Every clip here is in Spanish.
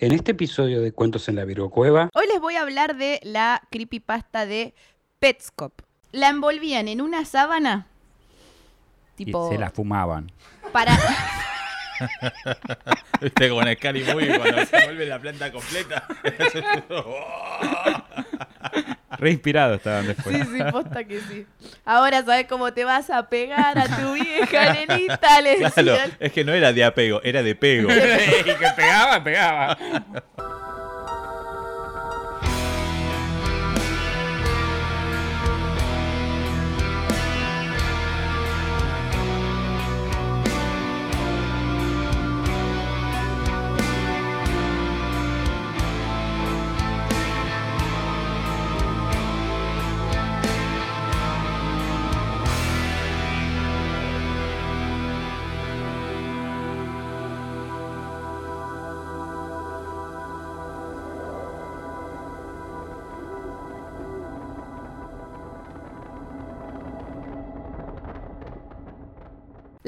En este episodio de Cuentos en la Virgo Cueva, Hoy les voy a hablar de la creepypasta de Petscop. La envolvían en una sábana. Tipo. Y se la fumaban. Para. Viste como en Scary Movie cuando se vuelve la planta completa. Re inspirado estaban después. Sí, sí, posta que sí. Ahora sabes cómo te vas a pegar a tu vieja nenita, le Claro, decían. es que no era de apego, era de pego. y que pegaba, pegaba.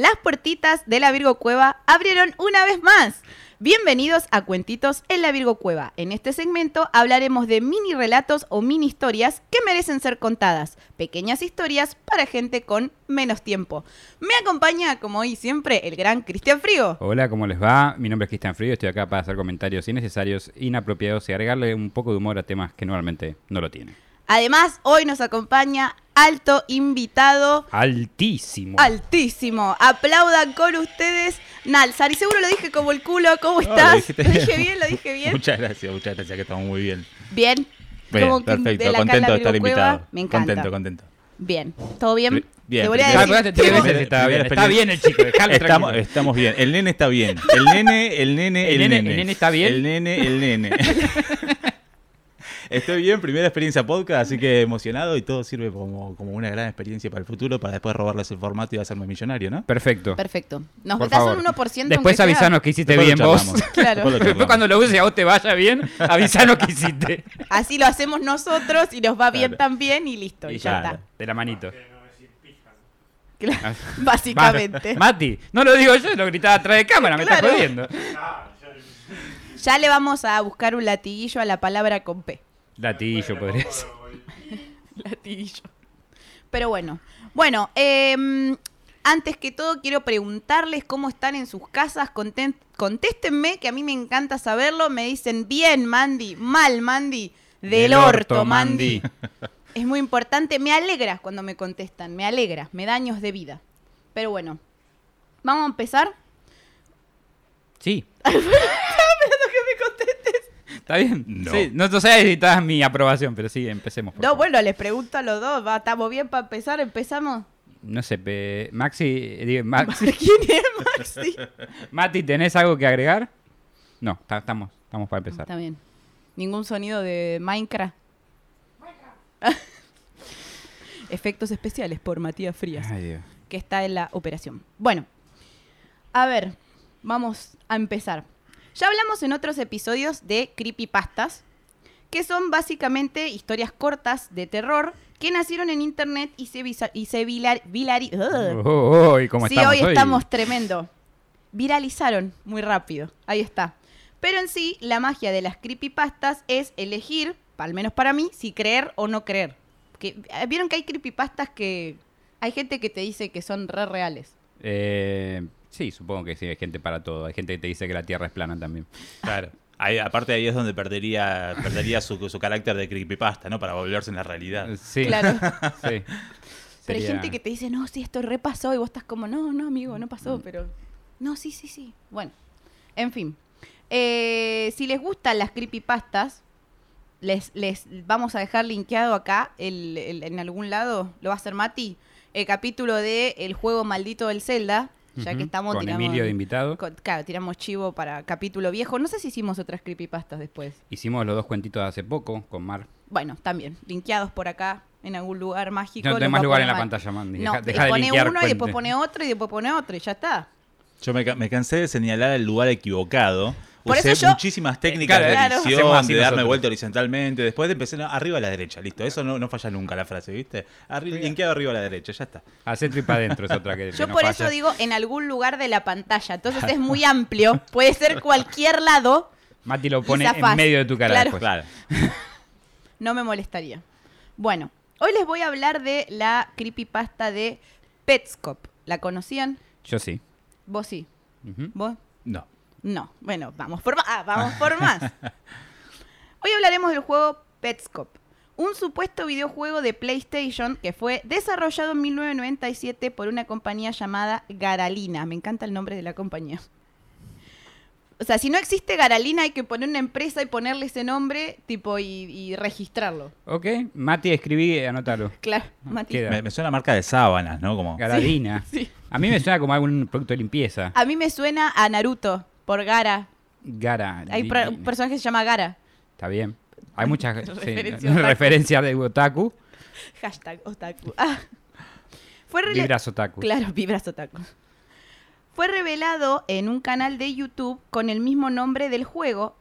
Las puertitas de la Virgo Cueva abrieron una vez más. Bienvenidos a Cuentitos en la Virgo Cueva. En este segmento hablaremos de mini relatos o mini historias que merecen ser contadas. Pequeñas historias para gente con menos tiempo. Me acompaña, como hoy siempre, el gran Cristian Frío. Hola, ¿cómo les va? Mi nombre es Cristian Frío, estoy acá para hacer comentarios innecesarios, inapropiados y agregarle un poco de humor a temas que normalmente no lo tienen. Además, hoy nos acompaña alto invitado. Altísimo. Altísimo. Aplaudan con ustedes. Nalsar. Y seguro lo dije como el culo. ¿Cómo No, lo estás? dijiste ¿Lo dije bien. ¿Lo dije bien? Muchas gracias, muchas gracias, que estamos muy bien. Bien. Bien, Como perfecto, de la contento de estar invitado. Me encanta. Contento, contento. Bien. ¿Todo bien? Bien, Te a Ah, decir. bien. primera Está bien el chico, Estamos, estamos bien. El nene está bien. El nene, el nene, ¿El el, nene- nene. el nene está bien? El nene, el nene. Estoy bien, primera experiencia podcast, así que emocionado y todo sirve como, como una gran experiencia para el futuro, para después robarles el formato y hacerme millonario, ¿no? Perfecto. Perfecto. Nos Por das favor. un 1% Después avisanos que hiciste Después lo bien vos. Claro. Después lo Después charlamos. cuando lo uses y a vos te vaya bien, avisanos que hiciste. Así lo hacemos nosotros y nos va bien Claro. también y listo. Y, Y ya claro. De la manito. está. Claro. Básicamente. Mati, no lo digo yo, lo gritaba atrás de cámara, me Claro. estás jodiendo. Ya le vamos a buscar un latiguillo a la palabra con P. Latillo podría ser. Latiguillo. Pero bueno. Bueno, em, antes que todo quiero preguntarles cómo están en sus casas. Conten- contéstenme, que a mí me encanta saberlo. Me dicen bien, Mandy, mal, Mandy, del, Del orto, orto, Mandy. Mandy. Es muy importante. Me alegra cuando me contestan. Me alegra. Me da años de vida. Pero bueno. Vamos a empezar. Sí. ¿Está bien? No. Sí, no, no sé si necesitas mi aprobación, pero sí, empecemos. por No, favor. bueno, les pregunto a los dos. ¿Va? ¿Estamos bien para empezar? ¿Empezamos? No sé, pe- Maxi, eh, Maxi, ¿Quién es Maxi? Mati, ¿tenés algo que agregar? No, ta- estamos, estamos para empezar. Está bien. Ningún sonido de Minecraft. Efectos especiales por Matías Frías, Ay, Dios. que está en la operación. Bueno, a ver, vamos a empezar. Ya hablamos en otros episodios de creepypastas, que son básicamente historias cortas de terror que nacieron en internet y se, y se vilar- vilari- ugh. Oh, ¿y cómo sí, estamos hoy estamos tremendo. Viralizaron muy rápido. Ahí está. Pero en sí, la magia de las creepypastas es elegir, al menos para mí, si creer o no creer. Que, eh, Vieron que hay creepypastas que hay gente que te dice que son re reales. Eh, sí, supongo que sí, hay gente para todo. Hay gente que te dice que la Tierra es plana también. Claro. Ahí, aparte ahí es donde perdería, perdería su, su carácter de creepypasta, ¿no? Para volverse en la realidad. Sí, Claro. sí. Pero hay gente que te dice, no, sí, esto repasó. Y vos estás como, no, no, amigo, no pasó, pero. No, sí, sí, sí. Bueno, en fin. Eh, si les gustan las creepypastas, les, les vamos a dejar linkeado acá el- el- en algún lado, lo va a hacer Mati, el capítulo de El juego maldito del Zelda. Ya que estamos Con tiramos- Emilio de invitado. con- claro, tiramos chivo para capítulo viejo. No sé si hicimos otras creepypastas después. Hicimos los dos cuentitos hace poco con Mar. Bueno, también, linkeados por acá en algún lugar mágico. No tenés va más lugar en la mal. pantalla, Mandy. No, Deja, deja de pone uno y después pone otro y después pone otro y ya está. Yo me, me cansé de señalar el lugar equivocado. Por Usé eso yo- muchísimas técnicas claro, de claro. edición, así de darme nosotros. vuelta horizontalmente. Después de empecé no, arriba a la derecha, listo. Eso no, no falla nunca la frase, ¿viste? Arri linkeado arriba a la derecha, ya está. A centro y para adentro es otra que. Yo que no por falla. eso digo en algún lugar de la pantalla. Entonces es muy amplio. Puede ser cualquier lado, Mati lo pone en medio de tu cara Claro. después. Claro. No me molestaría. Bueno, hoy les voy a hablar de la creepypasta de Petscop. ¿La conocían? Yo sí. Vos sí. Ujú. ¿Vos? No. No. Bueno, vamos por más. Ah, vamos por más. Hoy hablaremos del juego Petscop. Un supuesto videojuego de PlayStation que fue desarrollado en 1997 por una compañía llamada Garalina. Me encanta el nombre de la compañía. O sea, si no existe Garalina hay que poner una empresa y ponerle ese nombre, tipo, y, y registrarlo. Ok, Mati, escribí, anótalo. Claro, Mati. Queda. Me, me suena a marca de sábanas, ¿no? Como... Garadina. sí. A mí me suena como algún producto de limpieza. A mí me suena a Naruto, por Gara. Gara. Hay pro- un personaje que se llama Gara. Está bien. Hay muchas sí, Referencia otaku. referencias de otaku. Hashtag otaku. Ah. Fue rele- Vibras otaku. Claro, vibras otaku. Fue revelado en un canal de YouTube con el mismo nombre del juego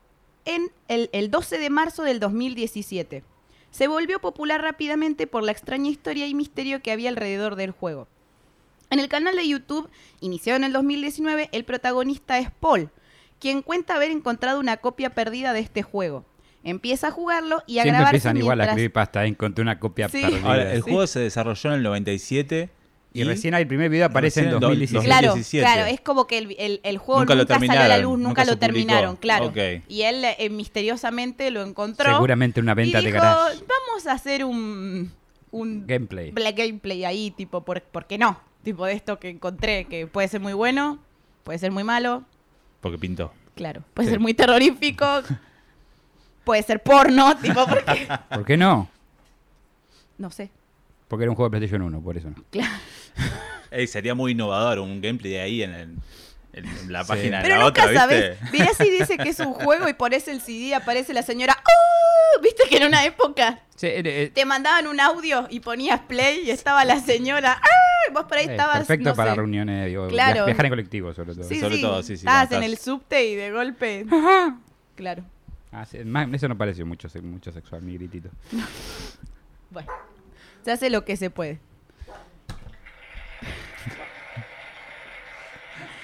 en el, el 12 de marzo del 2017. Se volvió popular rápidamente por la extraña historia y misterio que había alrededor del juego. En el canal de YouTube, iniciado en el 2019, el protagonista es Paul, quien cuenta haber encontrado una copia perdida de este juego. Empieza a jugarlo y a Siempre grabarse empiezan igual a mientras- escribir pasta. Encontré una copia Sí. perdida. Ahora, el Sí. juego se desarrolló en el 97 y, recién el primer video aparece en Recién do- 2017. Claro, 2017. claro, es como que el, el- el juego Nunca salió a la luz, nunca, nunca lo terminaron, claro. Y él eh, misteriosamente lo encontró. Seguramente una venta y de dijo, garage. vamos a hacer un, un Gameplay. black gameplay ahí, tipo, ¿por, ¿por qué no? Tipo de esto que encontré, que puede ser muy bueno, puede ser muy malo, porque pintó. claro, puede Sí. ser muy terrorífico, puede ser porno, tipo. ¿Por qué no? No sé, Porque era un juego de PlayStation 1, por eso no. claro. Ey, sería muy innovador un gameplay de ahí en, el- en la Sí. página de Pero la nunca otra, ¿viste? sabes. Mirá si dice que es un juego y pones el CD, aparece la señora. ¡Oh! ¿Viste que en una época Sí, eh, eh, te mandaban un audio y ponías play y estaba la señora? ¡Ah! Y vos por ahí eh, estabas. perfecto no para sé. reuniones, digo, Claro. via- viajar en colectivo sobre todo. Sí, Sobre sí. todo, sí, sí, Estabas en el subte y de golpe. Claro. Ah, sí, eso no pareció mucho, mucho sexual, mi gritito. Bueno. Se hace lo que se puede.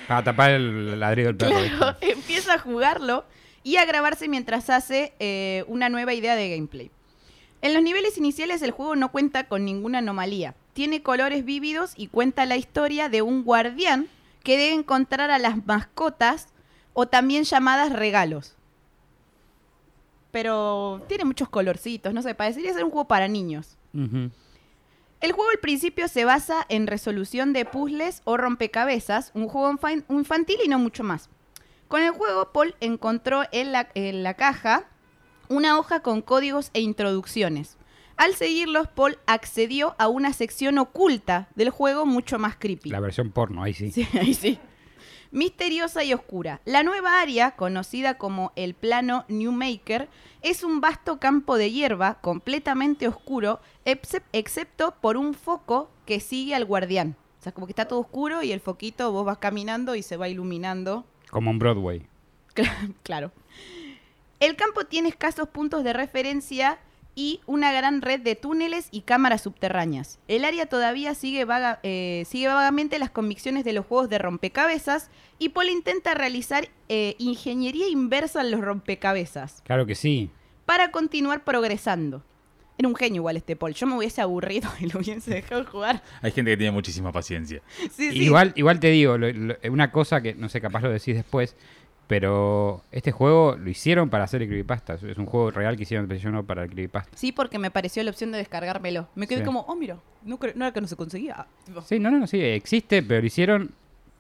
Para tapar el ladrido del perro. empieza a jugarlo y a grabarse mientras hace eh, una nueva idea de gameplay. En los niveles iniciales el juego no cuenta con ninguna anomalía. Tiene colores vívidos y cuenta la historia de un guardián que debe encontrar a las mascotas o también llamadas regalos. Pero tiene muchos colorcitos, no sé, parecería ser un juego para niños. Ujú. El juego al principio se basa en resolución de puzzles o rompecabezas, un juego infan- infantil y no mucho más. Con el juego, Paul encontró en la, en la caja una hoja con códigos e introducciones. Al seguirlos, Paul accedió a una sección oculta del juego mucho más creepy. La versión porno, ahí sí. Sí, ahí sí. Misteriosa y oscura. La nueva área, conocida como el plano Newmaker, es un vasto campo de hierba completamente oscuro, excep- excepto por un foco que sigue al guardián. O sea, como que está todo oscuro y el foquito vos vas caminando y se va iluminando. Como en Broadway. Cla- Claro. El campo tiene escasos puntos de referencia y una gran red de túneles y cámaras subterráneas. El área todavía sigue, vaga- eh, sigue vagamente las convicciones de los juegos de rompecabezas y Paul intenta realizar eh, ingeniería inversa en los rompecabezas Claro que sí. para continuar progresando. Era un genio igual este Paul. Yo me hubiese aburrido y lo hubiese dejado jugar. Hay gente que tiene muchísima paciencia. Sí, sí. Igual, igual te digo, lo- lo- una cosa que no sé, capaz lo decís después, pero este juego lo hicieron para hacer el creepypasta. Es un juego real que hicieron PlayStation 1 para el creepypasta. Sí, porque me pareció la opción de descargármelo. Me quedé Sí. como, oh, mira, no, no era que no se conseguía. Sí, no, no, no, sí, existe, pero lo hicieron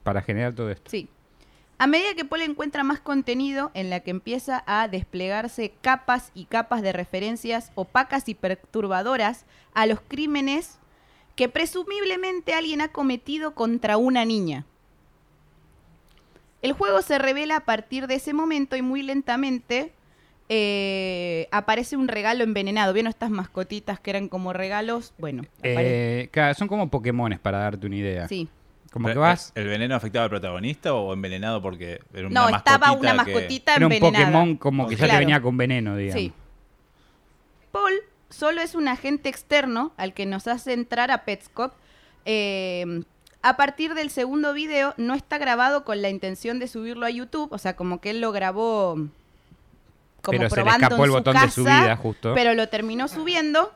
para generar todo esto. Sí. A medida que Paul encuentra más contenido en la que empieza a desplegarse capas y capas de referencias opacas y perturbadoras a los crímenes que presumiblemente alguien ha cometido contra una niña. El juego se revela a partir de ese momento y muy lentamente eh, aparece un regalo envenenado. ¿Vieron estas mascotitas que eran como regalos? Bueno, Eh, claro, son como Pokémones para darte una idea. sí. Como que vas. ¿El veneno afectaba al protagonista o envenenado porque era una No, estaba mascotita una que- mascotita Era un envenenada. Pokémon como que ya te Claro. venía con veneno, digamos. Sí. Paul solo es un agente externo al que nos hace entrar a Petscop. Eh, a partir del segundo video no está grabado con la intención de subirlo a YouTube, o sea, como que él lo grabó como Pero se le probando escapó en el su botón casa, de subida, justo. pero lo terminó subiendo.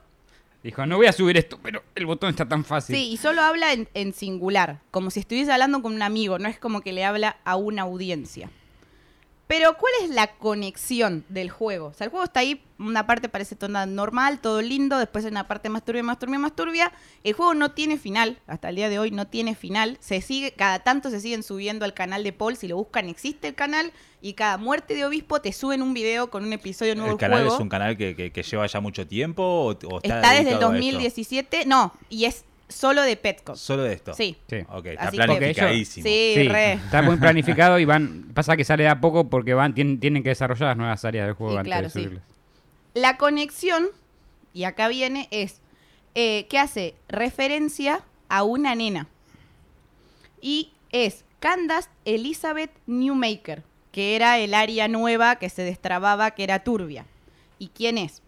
Dijo, no voy a subir esto, pero el botón está tan fácil. Sí, y solo habla en, en singular, como si estuviese hablando con un amigo, no es como que le habla a una audiencia. Pero, ¿cuál es la conexión del juego? O sea, el juego está ahí, una parte parece toda normal, todo lindo, después hay una parte más turbia, más turbia, más turbia. El juego no tiene final, hasta el día de hoy no tiene final. Se sigue, cada tanto se siguen subiendo al canal de Paul, si lo buscan existe el canal, y cada muerte de obispo te suben un video con un episodio nuevo ¿El del canal juego. es un canal que, que- que lleva ya mucho tiempo o, o está, Está desde el dedicado a esto? 2017, no, y es solo de Petco. Solo de esto. Sí. Sí. Ok, está Así que- planificadísimo. Sí, Sí, re. está muy planificado y van. Pasa que sale de a poco porque van tienen, tienen que desarrollar las nuevas áreas del juego Sí, antes claro, de sí. subirlas. La conexión, y acá viene, es eh, que hace referencia a una nena. Y es Candace Elizabeth Newmaker, que era el área nueva que se destrababa, que era turbia. ¿Y quién es?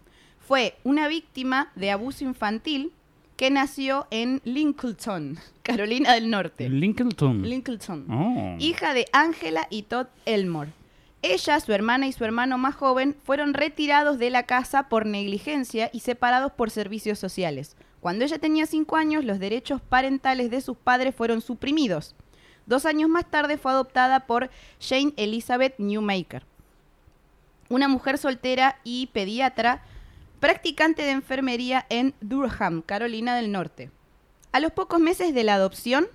Fue una víctima de abuso infantil que nació en Lincoln, Carolina del Norte. Lincoln. Lincoln. Oh. hija de Angela y Todd Elmore. Ella, su hermana y su hermano más joven fueron retirados de la casa por negligencia y separados por servicios sociales. Cuando ella tenía cinco años, los derechos parentales de sus padres fueron suprimidos. Dos años más tarde fue adoptada por Jane Elizabeth Newmaker, una mujer soltera y pediatra, practicante de enfermería en Durham, Carolina del Norte. A los pocos meses de la adopción,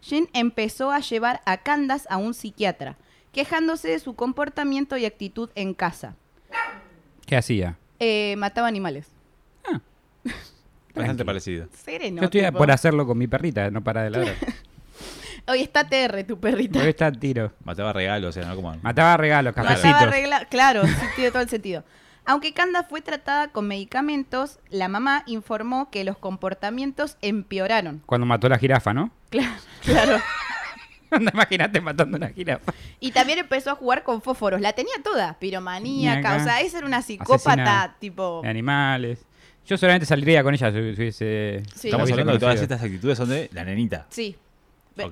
Jane empezó a llevar a Candace a un psiquiatra, quejándose de su comportamiento y actitud en casa. ¿Qué hacía? Eh, mataba animales. Bastante Tranqui. parecido. Sereno. Yo estoy tipo. por hacerlo con mi perrita, no para de ladrar. Hoy está TR, tu perrita. Porque está tiro. Mataba regalos, o sea, ¿no? Como... Mataba regalos, cafecitos. Mataba regla- Claro, sí, tiene todo el sentido. Aunque Candace fue tratada con medicamentos, la mamá informó que los comportamientos empeoraron. Cuando mató a la jirafa, ¿no? Claro, claro. Imagínate matando a una jirafa. Y también empezó a jugar con fósforos. La tenía toda, piromaníaca. Maníaca. O sea, esa era una psicópata, Asesina tipo. De animales. Yo solamente saldría con ella si si hubiese. Sí. Estamos hablando de todas estas actitudes son de la nenita. Sí.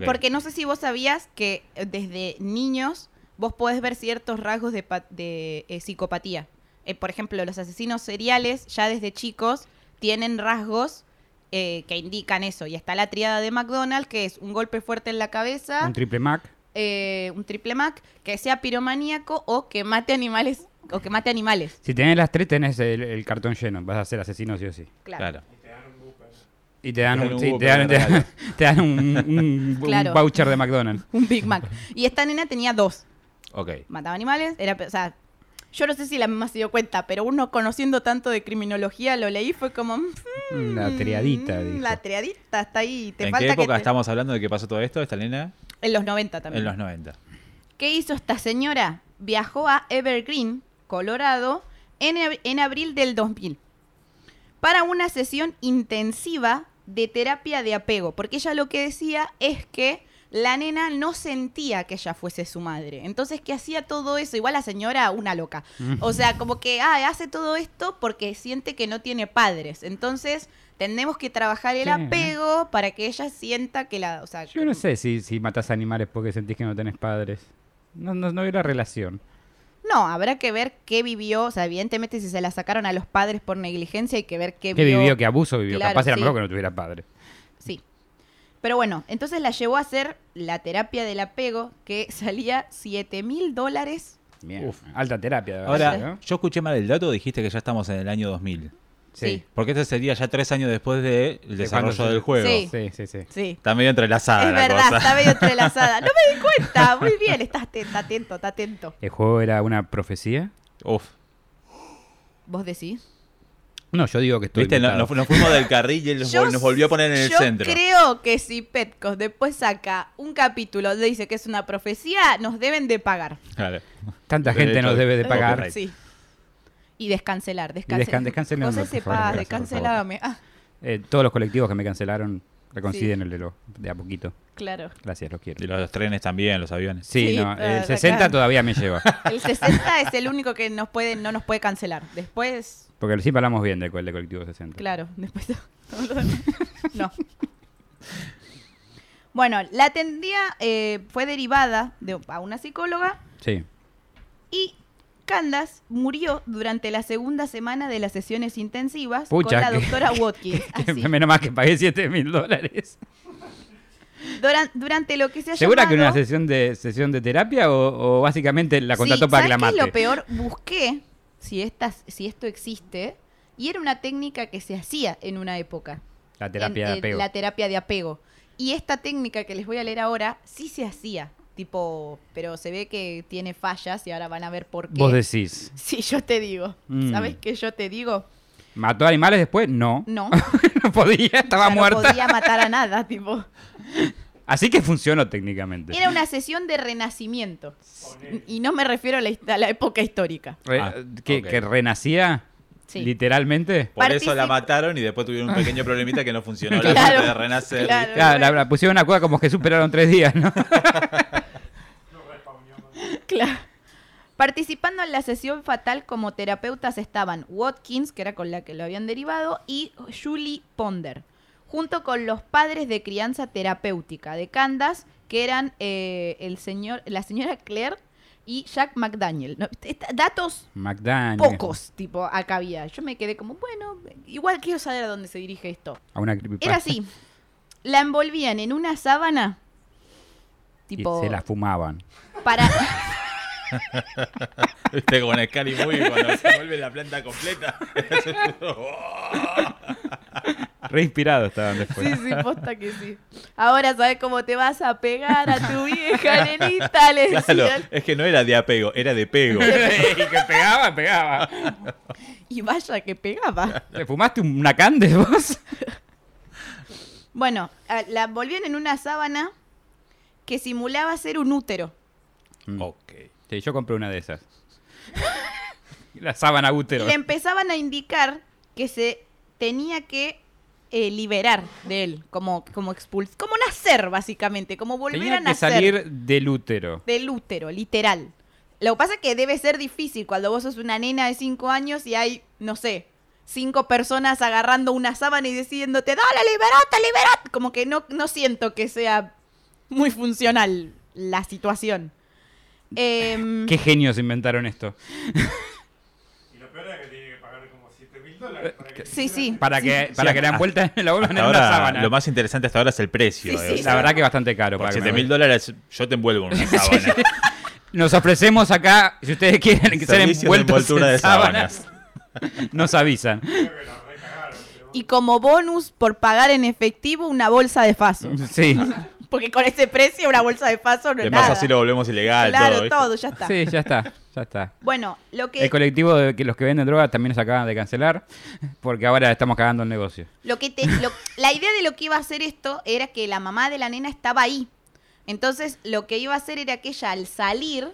Porque no sé si vos sabías que eh, desde niños vos podés ver ciertos rasgos de, eh, psicopatía. Eh, por ejemplo, los asesinos seriales ya desde chicos tienen rasgos eh, que indican eso. Y está la triada de McDonald's, que es un golpe fuerte en la cabeza, Un triple Mac. eh, un triple Mac, que sea piromaníaco o que mate animales. O que mate animales. Si tenés las tres, tenés el, el cartón lleno. Vas a ser asesino sí o sí. Claro. Claro. Y te dan un, sí, te dan, te dan- regalo. te dan un, un- un Claro. voucher de McDonald's. Un Big Mac. Y esta nena tenía dos. Ok. mataba animales, era, o sea, yo no sé si la mamá se dio cuenta, pero uno conociendo tanto de criminología lo leí fue como mm, La triadita, dijo. la triadita está ahí, te ¿En falta qué época que te- estamos hablando de que pasó todo esto, esta nena? en los 90 también. En los 90. ¿Qué hizo esta señora? Viajó a Evergreen, Colorado, en, ab- en abril del 2000 para una sesión intensiva de terapia de apego, porque ella lo que decía es que la nena no sentía que ella fuese su madre. Entonces, que hacía todo eso? Igual la señora, una loca. O sea, como que ah, hace todo esto porque siente que no tiene padres. Entonces, tenemos que trabajar el Sí. apego para que ella sienta que la... O sea, Yo no sé si, si matás animales porque sentís que no tenés padres. No, no, no veo la relación. No, habrá que ver qué vivió. O sea, evidentemente, si se la sacaron a los padres por negligencia, hay que ver qué, ¿Qué vivió? ¿Qué abuso vivió? Claro, Capaz era sí. mejor que no tuviera padres. Pero bueno, entonces la llevó a hacer la terapia del apego que salía 7 mil dólares. Bien. Uf. Alta terapia. de verdad, Ahora, ¿no? yo escuché mal el dato, dijiste que ya estamos en el año 2000. Sí. Porque este sería ya tres años después del desarrollo del juego. Sí. Sí, sí, sí. Sí. Está medio entrelazada es la verdad, cosa. está medio entrelazada. No me di cuenta. Muy bien, estás atento, está atento, está atento. ¿El juego era una profecía? Uf. ¿Vos decís? No, yo digo que estoy Viste, no- inventado. nos, nos fuimos del carril y él nos, Yo vol- nos volvió a poner en el Yo centro. creo que si Petcos después saca un capítulo donde dice que es una profecía, nos deben de pagar. Claro. Tanta gente nos de- debe de pagar. Sí. Y descancelar, descancelar. descan- descancelame, José por se por descancelame. Ah, Eh, todos los colectivos que me cancelaron reconciden el de, a poquito. claro. Gracias, los quiero. Y los trenes también, los aviones. Sí, Sí, no, el 60 acá. todavía me lleva. El 60 es el único que nos puede, no nos puede cancelar. Después, Porque siempre hablamos bien del, co- del colectivo 60. claro, después no. Bueno, la atendía eh, fue derivada de, a una psicóloga Sí. y Candace murió durante la segunda semana de las sesiones intensivas Pucha, con la que- doctora Watkins. Que Así. Menos mal que pagué 7 mil dólares. Duran- durante lo que se ha ¿Segura que era una sesión de sesión de terapia o, o básicamente la contrató Sí, para que la lo peor? Busqué si, estas, si esto existe y era una técnica que se hacía en una época. La terapia en- de apego. La terapia de apego. Y esta técnica que les voy a leer ahora sí se hacía. Tipo, pero se ve que tiene fallas y ahora van a ver por qué. Vos decís, Sí, yo te digo. Mm. ¿Sabes qué yo te digo? ¿mató animales después? No. No. no podía, estaba ya muerta. No podía matar a nada, tipo. Así que funcionó técnicamente. Era una sesión de renacimiento. Y no me refiero a la, a la época histórica. Re- Ah, que, renacía Sí. literalmente. Por eso la mataron y después tuvieron un pequeño problemita que no funcionó la Claro, parte de renacer. claro. Claro, la, la pusieron una cueva como que superaron tres días, ¿no? Claro. Participando en la sesión fatal como terapeutas estaban Watkins, que era con la que lo habían derivado, y Julie Ponder, junto con los padres de crianza terapéutica de Candace, que eran eh, el señor, la señora Claire y Jack McDaniel. No, datos McDaniel. pocos, tipo, acá había. Yo me quedé como, bueno, igual quiero saber a dónde se dirige esto. A una creepypasta. Era así. La envolvían en una sábana, Y se la fumaban. para... Viste como en Scary Movie cuando se vuelve la planta completa. Re inspirados estaban después. Sí, sí, posta que sí. Ahora sabes cómo te vas a pegar a tu vieja nenita, le Claro, es que no era de apego, era de pego. y que pegaba, pegaba. Y vaya que pegaba. ¿Le fumaste una cande vos? Bueno, la envolvían en una sábana que simulaba ser un útero. Ok. Sí, yo compré una de esas. La sábana útero. Y le empezaban a indicar que se tenía que eh, liberar de él, como, como expulsar, como nacer, básicamente, como volver Tenía a que nacer salir del útero. del útero, literal. Lo que pasa es que debe ser difícil cuando vos sos una nena de 5 años y hay, no sé, cinco personas agarrando una sábana y diciéndote, dale, liberate, liberate. Como que no, no siento que sea muy funcional la situación. Em, ¿Qué genios inventaron esto? Y lo peor es que tiene que pagar como 7 mil dólares para que... sí, sí. Para sí. que, para Sí, que la hasta- envuelta la vuelvan en una ahora, sábana. lo más interesante hasta ahora es el precio. Sí, eh, sí. La verdad que bastante caro. por para que 7 me- mil dólares yo te envuelvo en una sábana. Nos ofrecemos acá, si ustedes quieren ser Servicio de envueltos en de sábanas, nos avisan. Y como bonus por pagar en efectivo una bolsa de faso. Sí, Porque con ese precio una bolsa de faso no es Además nada. así lo volvemos ilegal. claro, todo, ya está. sí, ya está, ya está. Bueno, lo que El colectivo de que los que venden droga también nos acaban de cancelar porque ahora estamos cagando el negocio. Lo que te, lo- la idea de lo que iba a hacer esto era que la mamá de la nena estaba ahí. Entonces, lo que iba a hacer era que ella al salir,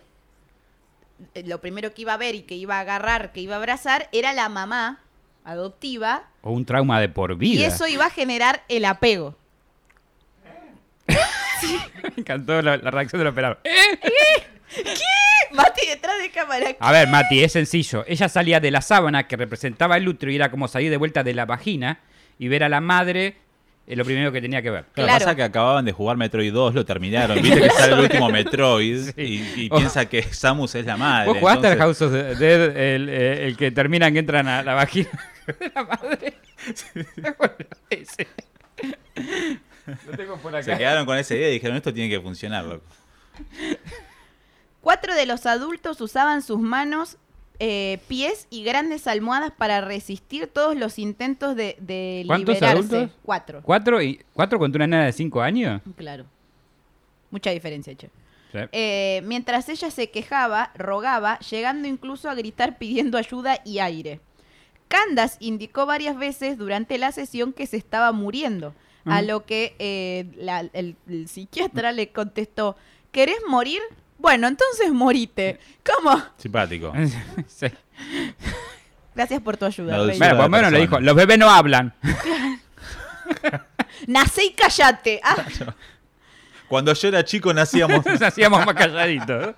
eh, lo primero que iba a ver y que iba a agarrar, que iba a abrazar, era la mamá adoptiva. O un trauma de por vida. Y eso iba a generar el apego. Me encantó la, la reacción del operador. Mati detrás de cámara. A ver, Mati, es sencillo. Ella salía de la sábana que representaba el útero y era como salir de vuelta de la vagina y ver a la madre es lo primero que tenía que ver. Claro, Claro. pasa que acababan de jugar Metroid 2, lo terminaron. Viste que sale el último Metroid Sí. y, y Oh. piensa que Samus es la madre. ¿Vos jugaste al entonces- House of the Dead, el, eh, el que terminan que entran a la vagina de la madre? Bueno, ese. Lo tengo por acá. Se quedaron con esa idea y dijeron, esto tiene que funcionar, loco. Cuatro de los adultos usaban sus manos, eh, pies y grandes almohadas para resistir todos los intentos de, de ¿Cuántos liberarse. adultos? Cuatro. ¿Cuatro, y, ¿Cuatro contra una nena de cinco años? Claro. Mucha diferencia, che. Sí. Eh, mientras ella se quejaba, rogaba, llegando incluso a gritar pidiendo ayuda y aire. Candace indicó varias veces durante la sesión que se estaba muriendo, a lo que eh, la- el, el psiquiatra le contestó, ¿querés morir? Bueno, entonces morite. ¿Cómo? Simpático. Sí. Gracias por tu ayuda. Dulzura por lo menos le dijo, los bebés no hablan. Nacé y callate. Ah, Cuando yo era chico nacíamos... Nos hacíamos más calladitos.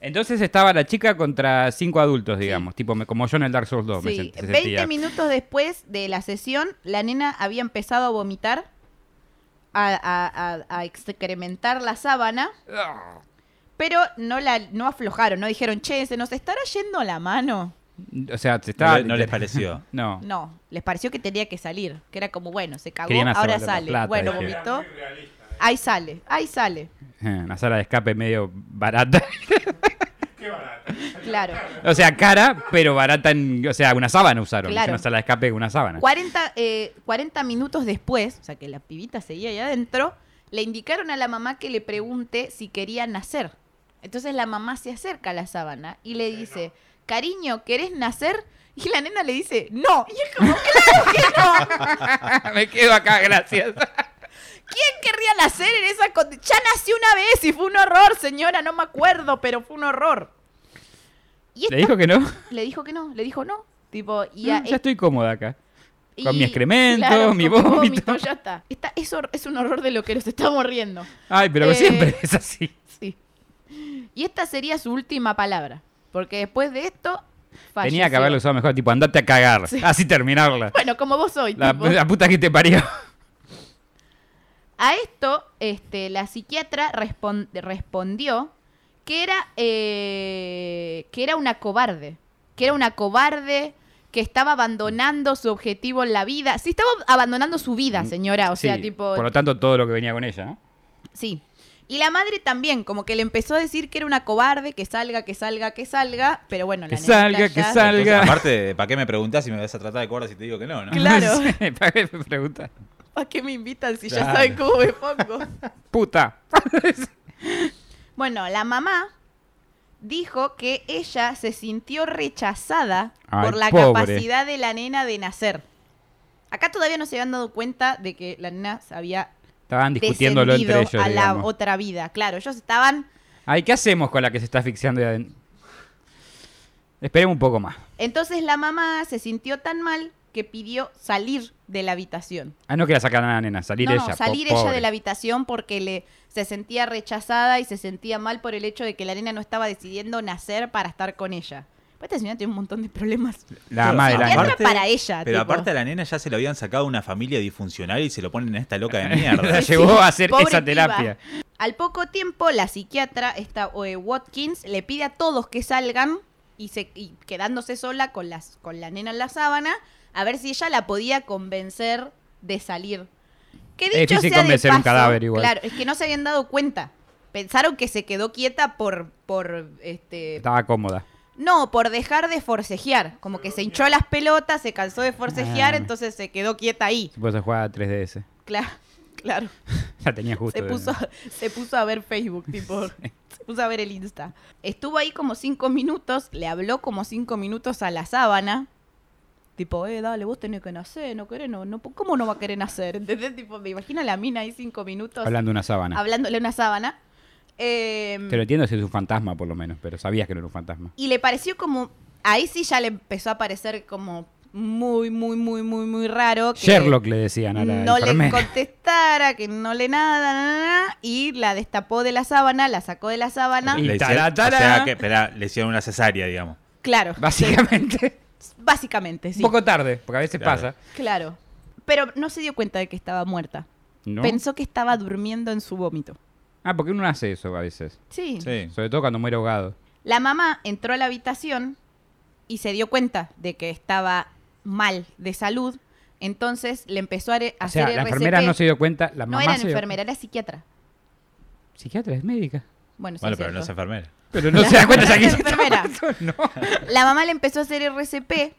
Entonces estaba la chica contra cinco adultos, digamos, tipo me- como yo en el Dark Souls 2 me sí. sent- se 20 sentía. minutos después de la sesión, la nena había empezado a vomitar, a, a- a- a excrementar la sábana, Pero no la no aflojaron, no dijeron, che, se nos estará yendo la mano. O sea, se No, estaba... le- no les pareció. No. No, les pareció que tenía que salir. Que era como, bueno, se cagó, ahora sale. plata, bueno, vomitó. Ahí sale, ahí sale. Una sala de escape medio barata. Qué barato. Claro. o sea, cara, pero barata en... O sea, una sábana usaron. Claro. Una sala de escape con una sábana. 40, eh, 40 minutos después, o sea que la pibita seguía ahí adentro, le indicaron a la mamá que le pregunte si quería nacer. Entonces la mamá se acerca a la sábana y le dice, cariño, ¿querés nacer? Y la nena le dice, no. Y es como, claro que no. Me quedo acá, gracias. ¿Quién querría nacer en esa condición? Ya nací una vez y fue un horror, señora, no me acuerdo, pero fue un horror. Y ¿Le dijo que no? le dijo que no, le dijo no. Tipo, y a- Mm, ya estoy cómoda acá. con mi excremento, mi vómito. ya está. Esta- es, un horror de lo que nos estamos riendo. Ay, pero Eh, siempre es así. Sí. Y esta sería su última palabra. Porque después de esto. Tenía falleció. que haberlo usado mejor, tipo, andate a cagar. Sí. Así terminarla. Bueno, como vos hoy. La puta que te parió. A esto, este, la psiquiatra respon- respondió que era, eh, que era una cobarde. Que era una cobarde, que estaba abandonando su objetivo en la vida. Sí, estaba abandonando su vida, señora. O sea, Mm, Sí, tipo. Por lo tanto, todo lo que venía con ella, ¿no? Sí. Y la madre también, como que le empezó a decir que era una cobarde, que salga, que salga, que salga. Pero bueno, Que la salga, que ya- salga. Entonces, aparte, ¿para qué me preguntás si me vas a tratar de cobrar si te digo que no? ¿no? Claro. ¿Para qué me preguntas? ¿Para qué me invitan si ya saben cómo me pongo? Puta. Bueno, la mamá dijo que ella se sintió rechazada Ay, por la pobre. capacidad de la nena de nacer. Acá todavía no se habían dado cuenta de que la nena se había Estaban discutiéndolo entre ellos. a la otra vida. Claro, ellos estaban... Ay, ¿qué hacemos con la que se está asfixiando? Esperemos un poco más. Entonces la mamá se sintió tan mal que pidió salir de la habitación. Ah, no que la sacaran a la nena, salir no, ella. no, po- salir ella pobre. de la habitación porque le se sentía rechazada y se sentía mal por el hecho de que la nena no estaba decidiendo nacer para estar con ella. Pues esta señora tiene un montón de problemas. La Pero mamá de la para ella, Pero tipo. aparte a la nena ya se lo habían sacado una familia disfuncional y se lo ponen en esta loca de mierda. La Sí, llevó a hacer pobre esa piba. terapia. Al poco tiempo, la psiquiatra, esta eh, Watkins, le pide a todos que salgan y, se, y quedándose sola con, las, con la nena en la sábana, a ver si ella la podía convencer de salir. Que Es dicho difícil sea de convencer un cadáver igual. Claro, es que no se habían dado cuenta. Pensaron que se quedó quieta por, por este, Estaba cómoda. no, por dejar de forcejear. Como que se hinchó las pelotas, se cansó de forcejear, Ah. entonces se quedó quieta ahí. Se puso a jugar a 3DS. Claro, claro. La tenía justo. Se puso, se puso a ver Facebook, tipo. Se puso a ver el Insta. Estuvo ahí como cinco minutos, le habló como cinco minutos a la sábana. Tipo, eh, dale, vos tenés que nacer, no querés, no, no, ¿cómo no va a querer nacer? ¿Entendés? Tipo, me imagino a la mina ahí cinco minutos Hablando de una sábana. hablándole una sábana. Eh, Te lo entiendo si es un fantasma, por lo menos, pero sabías que no era un fantasma. y le pareció como. Ahí sí ya le empezó a parecer como muy, muy, muy, muy, muy raro. Que Sherlock le decían a la no le contestara, que no le nada, nada, nada, y la destapó de la sábana, la sacó de la sábana. Y Le hicieron- tará, tará. O sea que, espera, le hicieron una cesárea, digamos. Claro, Básicamente. básicamente, sí. Un poco tarde, porque a veces Claro. pasa. Claro. Pero no se dio cuenta de que estaba muerta. ¿No? Pensó que estaba durmiendo en su vómito. Ah, porque uno hace eso a veces. Sí. Sí. Sobre todo cuando muere ahogado. La mamá entró a la habitación y se dio cuenta de que estaba mal de salud. Entonces le empezó a, a O sea, hacer la RCP. enfermera no se dio cuenta, la No mamá era se dio- enfermera, era psiquiatra. Psiquiatra, es médica. Bueno, sí, Bueno, es pero no es enfermera. Pero no se da cuenta La aquí enfermera. No. La mamá le empezó a hacer RCP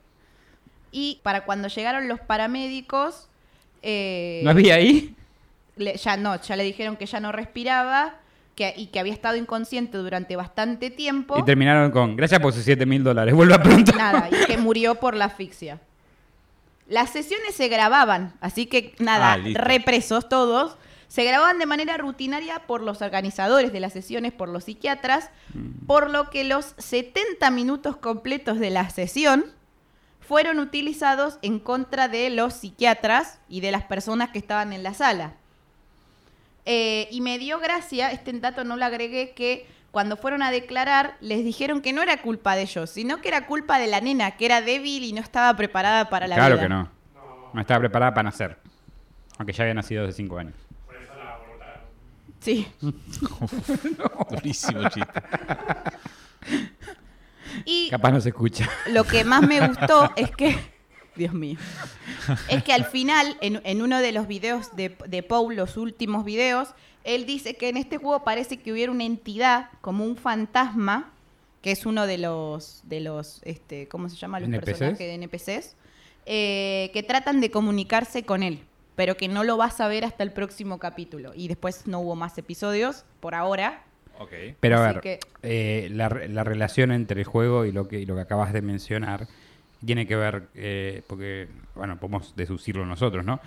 y para cuando llegaron los paramédicos, eh, ¿No había ahí? le- ya no, ya le dijeron que ya no respiraba que, y que había estado inconsciente durante bastante tiempo. Y terminaron con, gracias por sus 7 mil dólares, vuelva pronto. Nada, y que murió por la asfixia. Las sesiones se grababan, así que nada, Ah, represos todos. Se grababan de manera rutinaria por los organizadores de las sesiones, por los psiquiatras, por lo que los 70 minutos completos de la sesión fueron utilizados en contra de los psiquiatras y de las personas que estaban en la sala. Eh, y me dio gracia, este dato no lo agregué, que cuando fueron a declarar les dijeron que no era culpa de ellos, sino que era culpa de la nena, que era débil y no estaba preparada para la claro vida. que no. No estaba preparada para nacer. Aunque ya había nacido hace 5 años. Sí. Durísimo chiste. Y Capaz no se escucha. lo que más me gustó es que. Dios mío. Es que al final, en, en uno de los videos de, de Paul, los últimos videos, él dice que en este juego parece que hubiera una entidad, como un fantasma, que es uno de los, de los este, ¿cómo se llama? Los ¿NPCs? personajes de NPCs, eh, que tratan de comunicarse con él, pero que no lo vas a ver hasta el próximo capítulo. Y después no hubo más episodios, por ahora. Ok. Pero a Así ver, que- eh, la, re- la relación entre el juego y lo que, y lo que acabas de mencionar tiene que ver, eh, porque, bueno, podemos deducirlo nosotros, ¿no?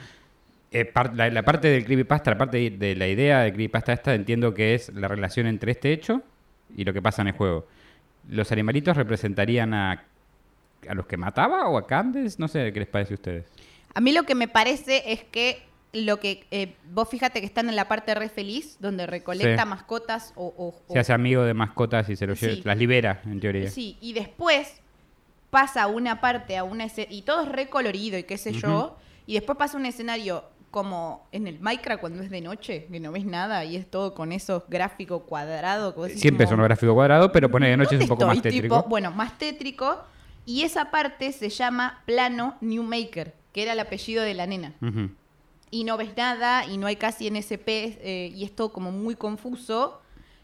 Eh, par- la, la parte del creepypasta, la parte de, de la idea del creepypasta esta, entiendo que es la relación entre este hecho y lo que pasa en el juego. ¿Los animalitos representarían a, a los que mataba o a Candes? No sé qué les parece a ustedes. A mí lo que me parece es que lo que eh, vos fíjate que están en la parte re feliz, donde recolecta Sí. mascotas o, o- o- Se hace amigo de mascotas y se los lleva- Sí. las libera, en teoría. Sí, y después pasa una parte a una y todo es recolorido y qué sé yo, y después pasa un escenario como en el Minecraft cuando es de noche, que no ves nada y es todo con esos gráficos cuadrados. Siempre como, son los gráficos cuadrados, pero pone de noche es un ¿dónde poco más tétrico. Tipo, bueno, más tétrico. Y esa parte se llama Plano New Maker, que era el apellido de la nena. Y no ves nada, y no hay casi NSP, eh, y es todo como muy confuso.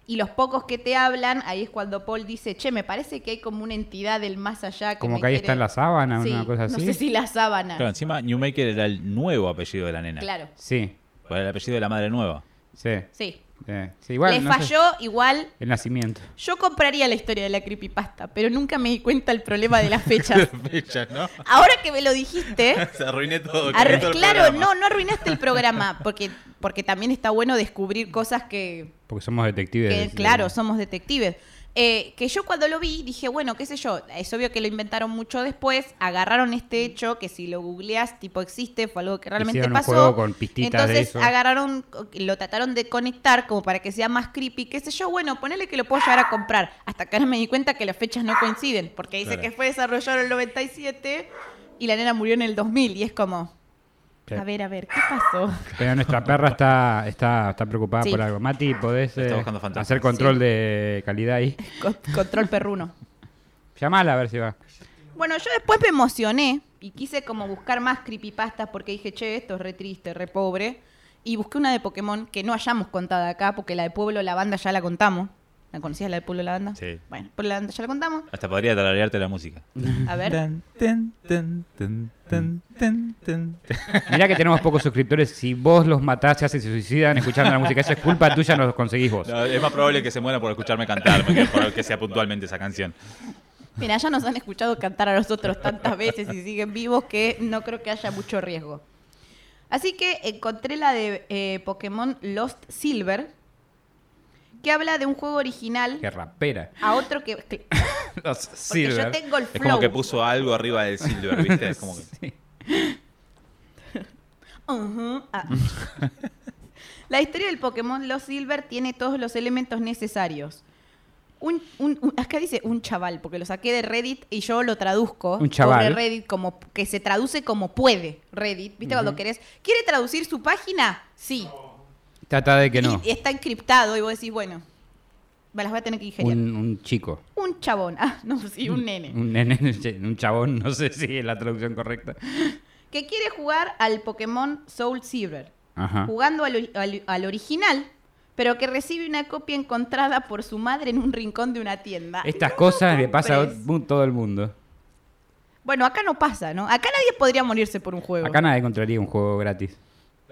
Y los pocos que te hablan, ahí es cuando Paul dice, che, me parece que hay como una entidad del más allá que Como me que ahí quiere-". está en la sábana, Sí, una cosa así. No sé si la sábana. Claro, encima Newmaker era el nuevo apellido de la nena. Claro, Sí, Era el apellido de la madre nueva. sí. sí. Eh, sí, igual, Le no sé, falló igual. el nacimiento. Yo compraría la historia de la creepypasta, pero nunca me di cuenta el problema de las fechas. Fecha, ¿no? Ahora que me lo dijiste, Se arruiné todo. Arru- todo claro, no, no arruinaste el programa, porque, porque también está bueno descubrir cosas que, Porque somos detectives. que, de- claro, somos detectives. Eh, que yo cuando lo vi dije, bueno, qué sé yo, es obvio que lo inventaron mucho después, agarraron este hecho que si lo googleas, tipo existe, fue algo que realmente Hicieron un pasó. juego con pistitas de Entonces eso. agarraron, lo trataron de conectar como para que sea más creepy, qué sé yo, bueno, ponele que lo puedo llegar a comprar. Hasta que ahora me di cuenta que las fechas no coinciden, porque dice Claro. que fue desarrollado en el 97 y la nena murió en el 2000 y es como. A ver, a ver, ¿qué pasó? Pero nuestra perra está, está, está preocupada Sí. por algo. Mati, ¿podés Está eh, buscando fantasmas. hacer control de calidad ahí? Con- control perruno. Llamala a ver si va. Bueno, yo después me emocioné y quise como buscar más creepypastas porque dije, che, esto es re triste, re pobre. Y busqué una de Pokémon que no hayamos contado acá porque la de Pueblo Lavanda ya la contamos. ¿La conocías la de Pueblo Lavanda? Sí. Bueno, Pueblo Lavanda ya la contamos. Hasta podría tararearte la música. A ver. Mirá que tenemos pocos suscriptores. Si vos los matás, se hacen, se suicidan escuchando la música. Eso es culpa tuya, no los conseguís vos. No, es más probable que se muera por escucharme cantar que por que sea puntualmente esa canción. Mira, ya nos han escuchado cantar a nosotros tantas veces y siguen vivos que no creo que haya mucho riesgo. Así que encontré la de eh, Pokémon Lost Silver, que habla de un juego original Qué rapera. a otro que... que- Los Porque Silver. yo tengo el Es flow. como que puso algo arriba del silver, ¿viste? Es como que... Ujú, ah. La historia del Pokémon Lost Silver tiene todos los elementos necesarios. Un, un- un- acá dice un chaval, porque lo saqué de Reddit y yo lo traduzco. Un chaval. Sobre Reddit, como que se traduce como puede Reddit. ¿Viste cuando querés? ¿Quiere traducir su página? Sí. Trata de que no. Y está encriptado y vos decís, bueno, me las voy a tener que ingeniar. Un, Un, un chico. chabón. Ah, no, sí, un nene. Un nene, un chabón, no sé si es la traducción correcta. que quiere jugar al Pokémon Soul Silver. Ajá. jugando al, ori- al- al original, pero que recibe una copia encontrada por su madre en un rincón de una tienda. Estas No cosas le pasa a todo el mundo. Bueno, acá no pasa, ¿no? Acá nadie podría morirse por un juego. Acá nadie encontraría un juego gratis.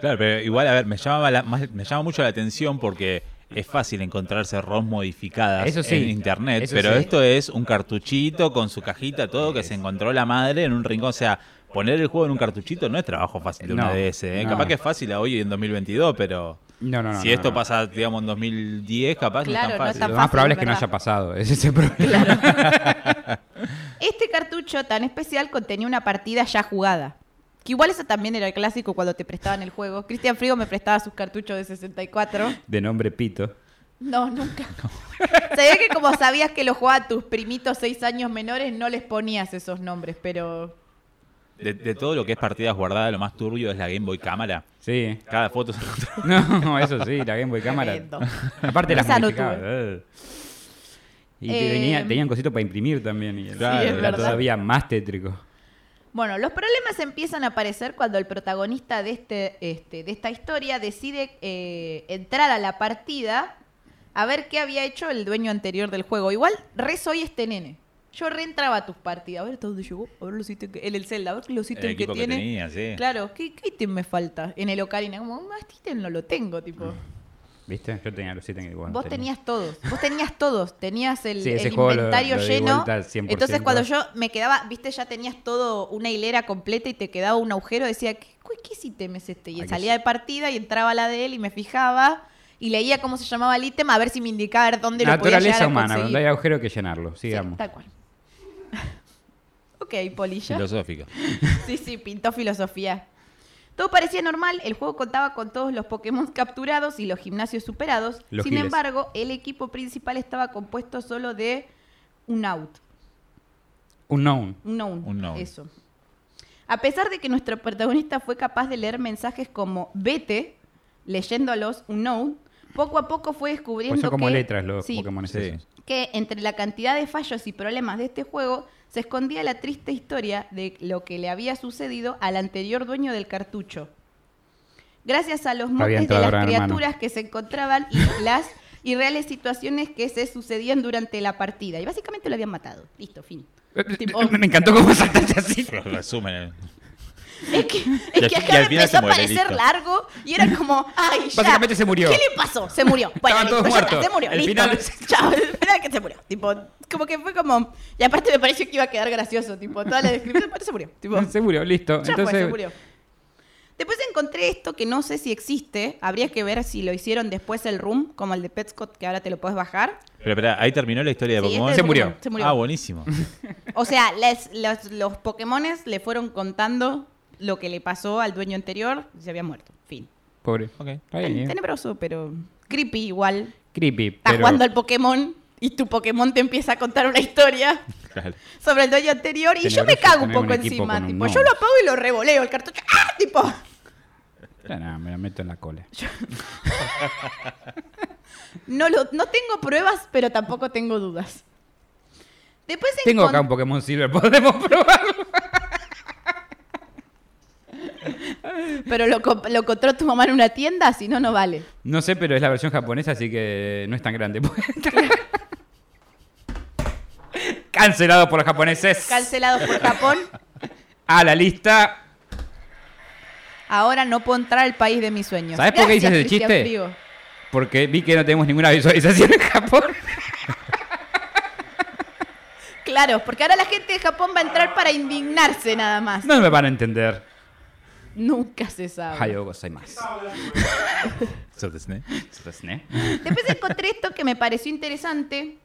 Claro, pero igual, a ver, me llama, la- más- me llama mucho la atención porque es fácil encontrarse ROM modificadas Eso sí, en internet, eso pero sí. esto es un cartuchito con su cajita, todo que se encontró la madre en un rincón. O sea, poner el juego en un cartuchito no es trabajo fácil de una No, DS. ¿eh? no. Capaz que es fácil hoy en 2022, pero No, no, no. si no, esto no. pasa, digamos, en 2010, capaz Claro, no no es tan tan fácil. Lo más probable es que no haya pasado. Ese es el problema. Este cartucho tan especial contenía una partida ya jugada. Que igual eso también era el clásico cuando te prestaban el juego. Cristian Frigo me prestaba sus cartuchos de 64. De nombre Pito. No, nunca. Sabía que como sabías que lo jugaban tus primitos seis años menores, no les ponías esos nombres, pero... De, de todo lo que es partidas guardadas, lo más turbio es la Game Boy Cámara. Sí. Cada foto es. No, eso sí, la Game Boy Cámara. Aparte las Esa no eh. Y Eh, venía- tenían cositos para imprimir también. Y Claro, era verdad. todavía más tétrico. Bueno, los problemas empiezan a aparecer cuando el protagonista de, este, este, de esta historia decide eh, entrar a la partida a ver qué había hecho el dueño anterior del juego. Igual, re soy este nene. Yo reentraba a tus partidas. A ver hasta dónde llegó. A ver los ítems que... En el Zelda, a ver los ítems El que que tiene. tenía, sí. Claro, ¿qué, qué ítem me falta? En el Ocarina. Como, más ítem no lo tengo, tipo. ¿Viste? Yo tenía los ítems igual. Vos tenías todos, vos tenías todos, tenías el, Sí, ese el juego lo- inventario lo lleno. vuelta al 100%. Entonces cuando yo me quedaba, viste, ya tenías todo una hilera completa y te quedaba un agujero, decía, ¿qué, qué ítem es este? Y Aquí salía de partida y entraba la de él y me fijaba y leía cómo se llamaba el ítem a ver si me indicaba dónde lo podía Naturaleza humana, donde hay agujero que llenarlo. Sí, Sigamos. tal cual. ok, Polilla. Filosófico. Sí, sí, pintó filosofía. Todo parecía normal, el juego contaba con todos los Pokémon capturados y los gimnasios superados. Los Sin giles. embargo, el equipo principal estaba compuesto solo de un out. Unknown. Un known. Un known. Eso. A pesar de que nuestro protagonista fue capaz de leer mensajes como vete, leyéndolos un known, poco a poco fue descubriendo Pues son como que, letras los Sí, Pokémon Sí. que entre la cantidad de fallos y problemas de este juego se escondía la triste historia de lo que le había sucedido al anterior dueño del cartucho. Gracias a los motes de las Gran Hermano. criaturas que se encontraban y las irreales situaciones que se sucedían durante la partida. Y básicamente lo habían matado. Listo, fin. Tipo- Me encantó cómo saltaste así. Lo resumen. Es que, es que acá al me final empezó se a parecer listo. largo y era como, ay, ya. Básicamente se murió. ¿Qué le pasó? Se murió. Bueno, Estaban todos está, muertos. se murió. El listo. final- Chao, el final que se murió. Tipo, como que fue como. Y aparte me pareció que iba a quedar gracioso. Tipo, toda la descripción, pero se murió. Tipo, Se murió, listo. ya Entonces, fue, se murió. Después encontré esto que no sé si existe. Habría que ver si lo hicieron después el room, como el de Petscott, que ahora te lo puedes bajar. Pero espera, ahí terminó la historia de Sí, Pokémon. este Se es murió. Pokémon, Se murió. Ah, buenísimo. O sea, les- los, los Pokémones le fueron contando lo que le pasó al dueño anterior se había muerto. Fin. pobre. Ok. Está bien, ¿eh? Tenebroso, pero creepy igual. Creepy, Estás pero... jugando al Pokémon y tu Pokémon te empieza a contar una historia Claro. sobre el dueño anterior y yo me cago un poco encima. un Tipo, no. yo lo apago y lo revoleo el cartucho. ¡Ah! Tipo, Ya nada, me la meto en la cola. no, lo, no tengo pruebas, pero tampoco tengo dudas. Después Tengo acá un Pokémon Silver, podemos probarlo. Pero lo, lo encontró tu mamá en una tienda, si no, no vale. No sé, pero es la versión japonesa, así que no es tan grande. Cancelado por los japoneses. Cancelados por Japón. A la lista. Ahora no puedo entrar al país de mis sueños. ¿Sabes por qué dices Cristian chiste? Porque vi que no tenemos ninguna visualización en Japón. Claro, porque ahora la gente de Japón va a entrar para indignarse nada más. No me van a entender. Nunca se sabe. Hayo ¿eh? Después encontré esto que me pareció interesante,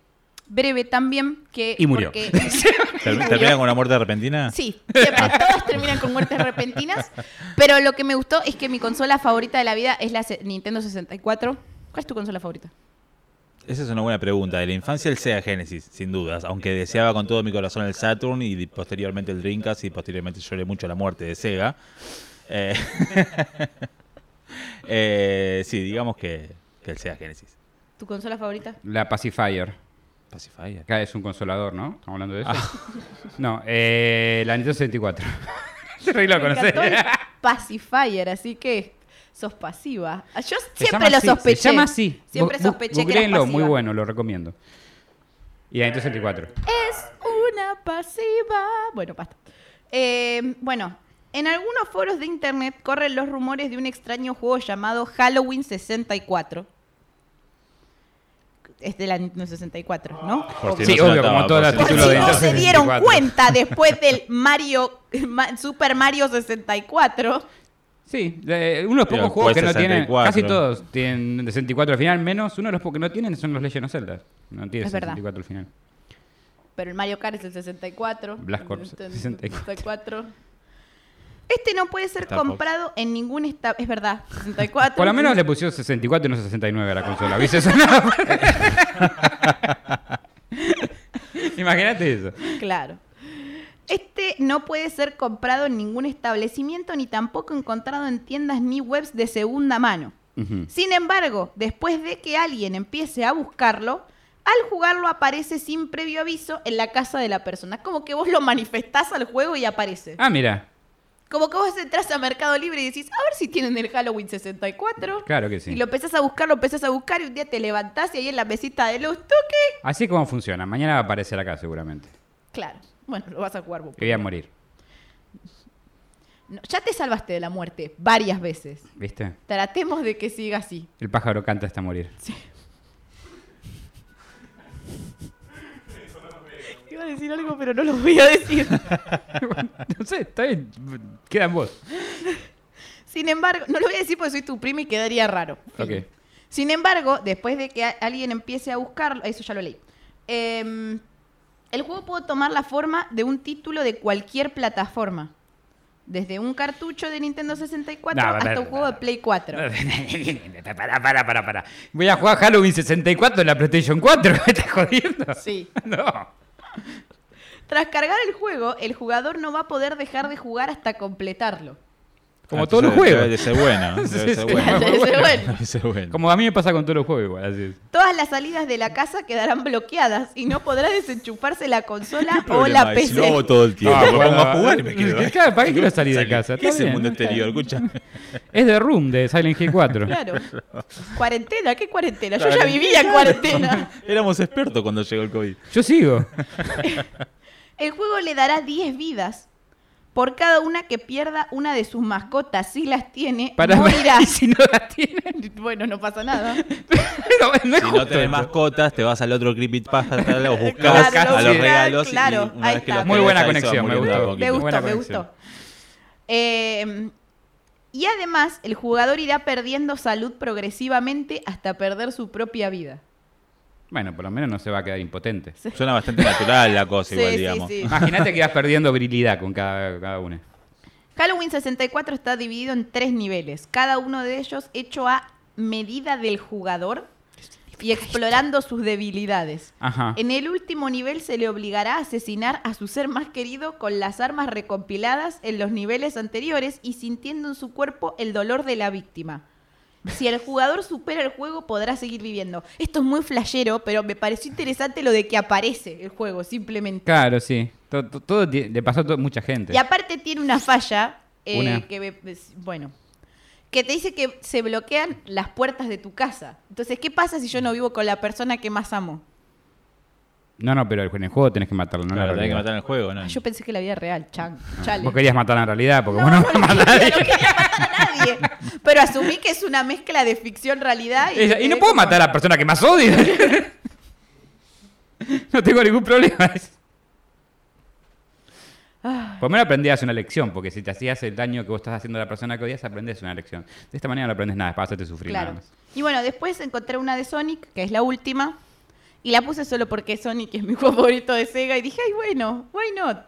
breve también, que... Y murió. porque- Ter- ¿Termina con una muerte repentina? Sí, siempre todas terminan con muertes repentinas, pero lo que me gustó es que mi consola favorita de la vida es la Nintendo 64. ¿Cuál es tu consola favorita? Esa es una buena pregunta. De la infancia el Sega Genesis, sin dudas. Aunque deseaba con todo mi corazón el Saturn y posteriormente el Dreamcast y posteriormente lloré mucho la muerte de Sega. Eh, eh, sí, digamos que, que el Sega Genesis. ¿Tu consola favorita? La Pacifier. Pacifier. Acá es un consolador, ¿no? Estamos hablando de eso. Ah. No, eh, la Nintendo 64. Se re lo el Pacifier, así que sos pasiva. Ah, Yo siempre lo así, sospeché. Se llama así. Siempre Bu- sospeché que eras pasiva. muy bueno, lo recomiendo. Y la Nintendo 64. Es una pasiva. Bueno, basta. Eh, bueno, en algunos foros de internet corren los rumores de un extraño juego llamado Halloween 64. Es de la Nintendo 64, ¿no? Sí, no obvio, como todas las por Por si título si de no se dieron 64. cuenta después del Mario Ma- Super Mario 64. Sí, de- uno de los Pero pocos juegos que no después tienen, 64. casi todos tienen de 64 al final, menos uno de los pocos que no tienen son los Legend of Zelda. No tiene Es verdad. 64 al final. Pero el Mario Kart es el 64. Black el 64. 64. Este no puede ser Star Fox. comprado en ningún estado. Es verdad, 64. Por lo menos le pusieron 64 y no 69 a la consola. ¿Viste eso? Imagínate eso. Claro. Este no puede ser comprado en ningún establecimiento ni tampoco encontrado en tiendas ni webs de segunda mano. Ujú. Sin embargo, después de que alguien empiece a buscarlo, al jugarlo aparece sin previo aviso en la casa de la persona. Como que vos lo manifestás al juego y aparece. Ah, mira. Como que vos entras a Mercado Libre y decís, a ver si tienen el Halloween 64. Claro que sí. Y lo empezás a buscar, lo empezás a buscar y un día te levantás y ahí en la mesita de luz, toque. Así como funciona. Mañana va a aparecer acá seguramente. Claro. Bueno, lo vas a jugar vos. Y voy a morir. No, ya te salvaste de la muerte varias veces. ¿Viste? Tratemos de que siga así. El pájaro canta hasta morir. Iba a decir algo, pero no lo voy a decir. no sé, está bien. Queda en vos. Sin embargo, no lo voy a decir porque soy tu prima y quedaría raro. Ok. Sin embargo, después de que alguien empiece a buscarlo, eso ya lo leí. em, el juego puede tomar la forma de un título de cualquier plataforma. Desde un cartucho de Nintendo 64 No, hasta no, un juego no. de Play 4. para, para, para, para. Voy a jugar Halloween 64 en la PlayStation 4. ¿Me estás jodiendo? Sí. No. Tras cargar el juego, el jugador no va a poder dejar de jugar hasta completarlo. Como Ah, todos los juegos. Debe de ser bueno. Debe ser sí. bueno. Debe ser bueno. Debe ser bueno. Como a mí me pasa con todos los juegos igual, así es. Todas las salidas de la casa quedarán bloqueadas y no podrá desenchufarse la consola ¿Qué o la PC. lo hago todo el tiempo. Ah, me bueno, pongo a jugar y me quedo. ¿eh? Claro, ¿para qué quiero salir de casa? ¿Qué es el mundo exterior? Escucha. Es The Room de Silent Hill 4. Claro. Cuarentena, ¿qué cuarentena? Yo Claro. ya vivía en cuarentena. Éramos expertos cuando llegó el COVID. Yo sigo. El juego le dará 10 vidas por cada una que pierda una de sus mascotas. Si las tiene, Para morirá. y si no la tienen. Bueno, no pasa nada. No, no es Si no tenés mascotas, te vas al otro Creepypasta, los buscas Claro, a lo los regalos. y claro, una ahí vez que está. los Muy tenés, buena conexión, me gustó. Me gustó, me gustó. Eh, y además, el jugador irá perdiendo salud progresivamente hasta perder su propia vida. Bueno, por lo menos no se va a quedar impotente. Suena bastante natural la cosa, igual, Sí, sí, digamos. sí. Imagínate que vas perdiendo virilidad con cada, cada una. Halloween 64 está dividido en tres niveles, cada uno de ellos hecho a medida del jugador y explorando sus debilidades. Ajá. En el último nivel se le obligará a asesinar a su ser más querido con las armas recompiladas en los niveles anteriores y sintiendo en su cuerpo el dolor de la víctima. Si el jugador supera el juego podrá seguir viviendo. Esto es muy flashero, pero me pareció interesante lo de que aparece el juego, simplemente. Claro, sí. Todo, todo- todo le pasó a to- mucha gente. Y aparte tiene una falla eh, Una. que me- bueno, que te dice que se bloquean las puertas de tu casa. Entonces, ¿qué pasa si yo no vivo con la persona que más amo? No, no, pero en el juego tenés que matarlo, no en la Claro, tenés que realidad. matar en el juego, ¿no? Ah, yo pensé que la vida real, chan, chale. Vos querías matar en realidad, porque No, vos no, no, matás a quería, nadie. no quería matar a nadie. Pero asumí que es una mezcla de ficción realidad. Y, Ella- Y no puedo como- matar a la persona que más odio. no tengo ningún problema. Por lo menos aprendías una lección, porque si te hacías el daño que vos estás haciendo a la persona que odias, aprendés una lección. De esta manera no aprendes nada, es para hacerte sufrir claro. nada más. Y bueno, después encontré una de Sonic, que es la última. Y la puse solo porque Sonic es mi juego favorito de Sega. Y dije, ay, bueno, why not?